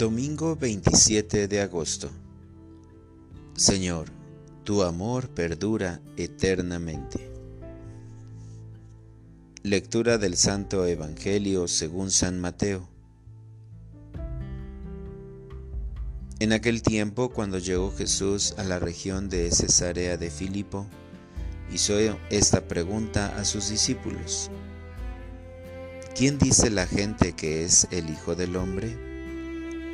Domingo 27 de agosto. Señor, tu amor perdura eternamente. Lectura del Santo Evangelio según San Mateo. En aquel tiempo, cuando llegó Jesús a la región de Cesarea de Filipo, hizo esta pregunta a sus discípulos. ¿Quién dice la gente que es el Hijo del Hombre?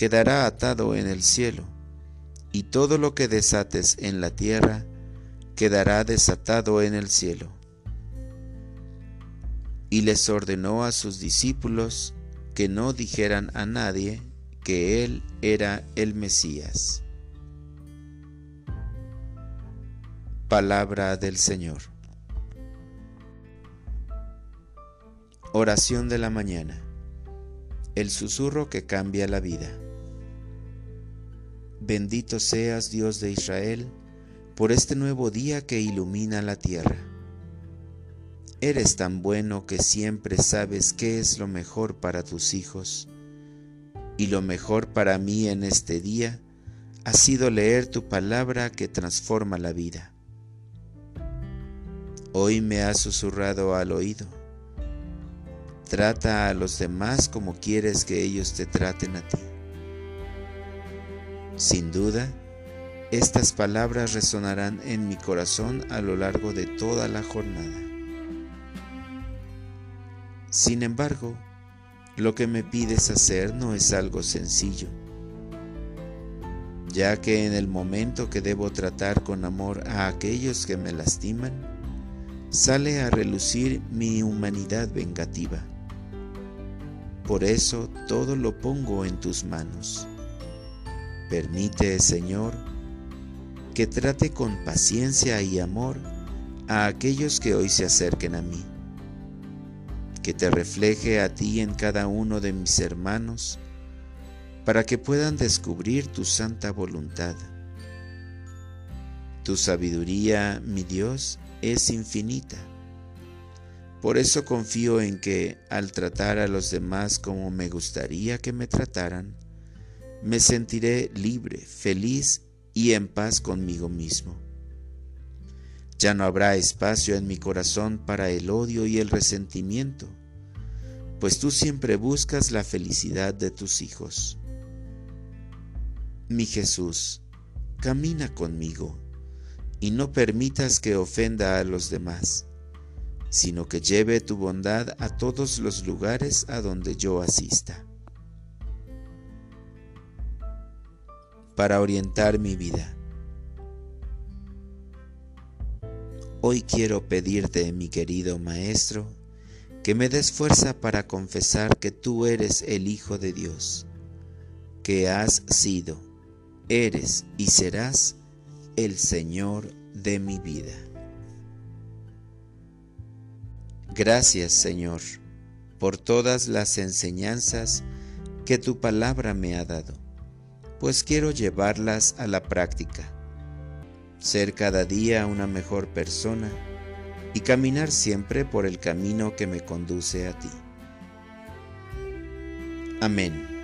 quedará atado en el cielo, y todo lo que desates en la tierra quedará desatado en el cielo. Y les ordenó a sus discípulos que no dijeran a nadie que él era el Mesías. Palabra del Señor. Oración de la mañana. El susurro que cambia la vida. Bendito seas Dios de Israel por este nuevo día que ilumina la tierra. Eres tan bueno que siempre sabes qué es lo mejor para tus hijos. Y lo mejor para mí en este día ha sido leer tu palabra que transforma la vida. Hoy me has susurrado al oído. Trata a los demás como quieres que ellos te traten a ti. Sin duda, estas palabras resonarán en mi corazón a lo largo de toda la jornada. Sin embargo, lo que me pides hacer no es algo sencillo, ya que en el momento que debo tratar con amor a aquellos que me lastiman, sale a relucir mi humanidad vengativa. Por eso todo lo pongo en tus manos. Permite, Señor, que trate con paciencia y amor a aquellos que hoy se acerquen a mí. Que te refleje a ti en cada uno de mis hermanos, para que puedan descubrir tu santa voluntad. Tu sabiduría, mi Dios, es infinita. Por eso confío en que, al tratar a los demás como me gustaría que me trataran, me sentiré libre, feliz y en paz conmigo mismo. Ya no habrá espacio en mi corazón para el odio y el resentimiento, pues tú siempre buscas la felicidad de tus hijos. Mi Jesús, camina conmigo y no permitas que ofenda a los demás, sino que lleve tu bondad a todos los lugares a donde yo asista. Para orientar mi vida. Hoy quiero pedirte, mi querido Maestro, que me des fuerza para confesar que tú eres el Hijo de Dios, que has sido, eres y serás el Señor de mi vida. Gracias, Señor, por todas las enseñanzas que tu palabra me ha dado pues quiero llevarlas a la práctica, ser cada día una mejor persona y caminar siempre por el camino que me conduce a ti. Amén.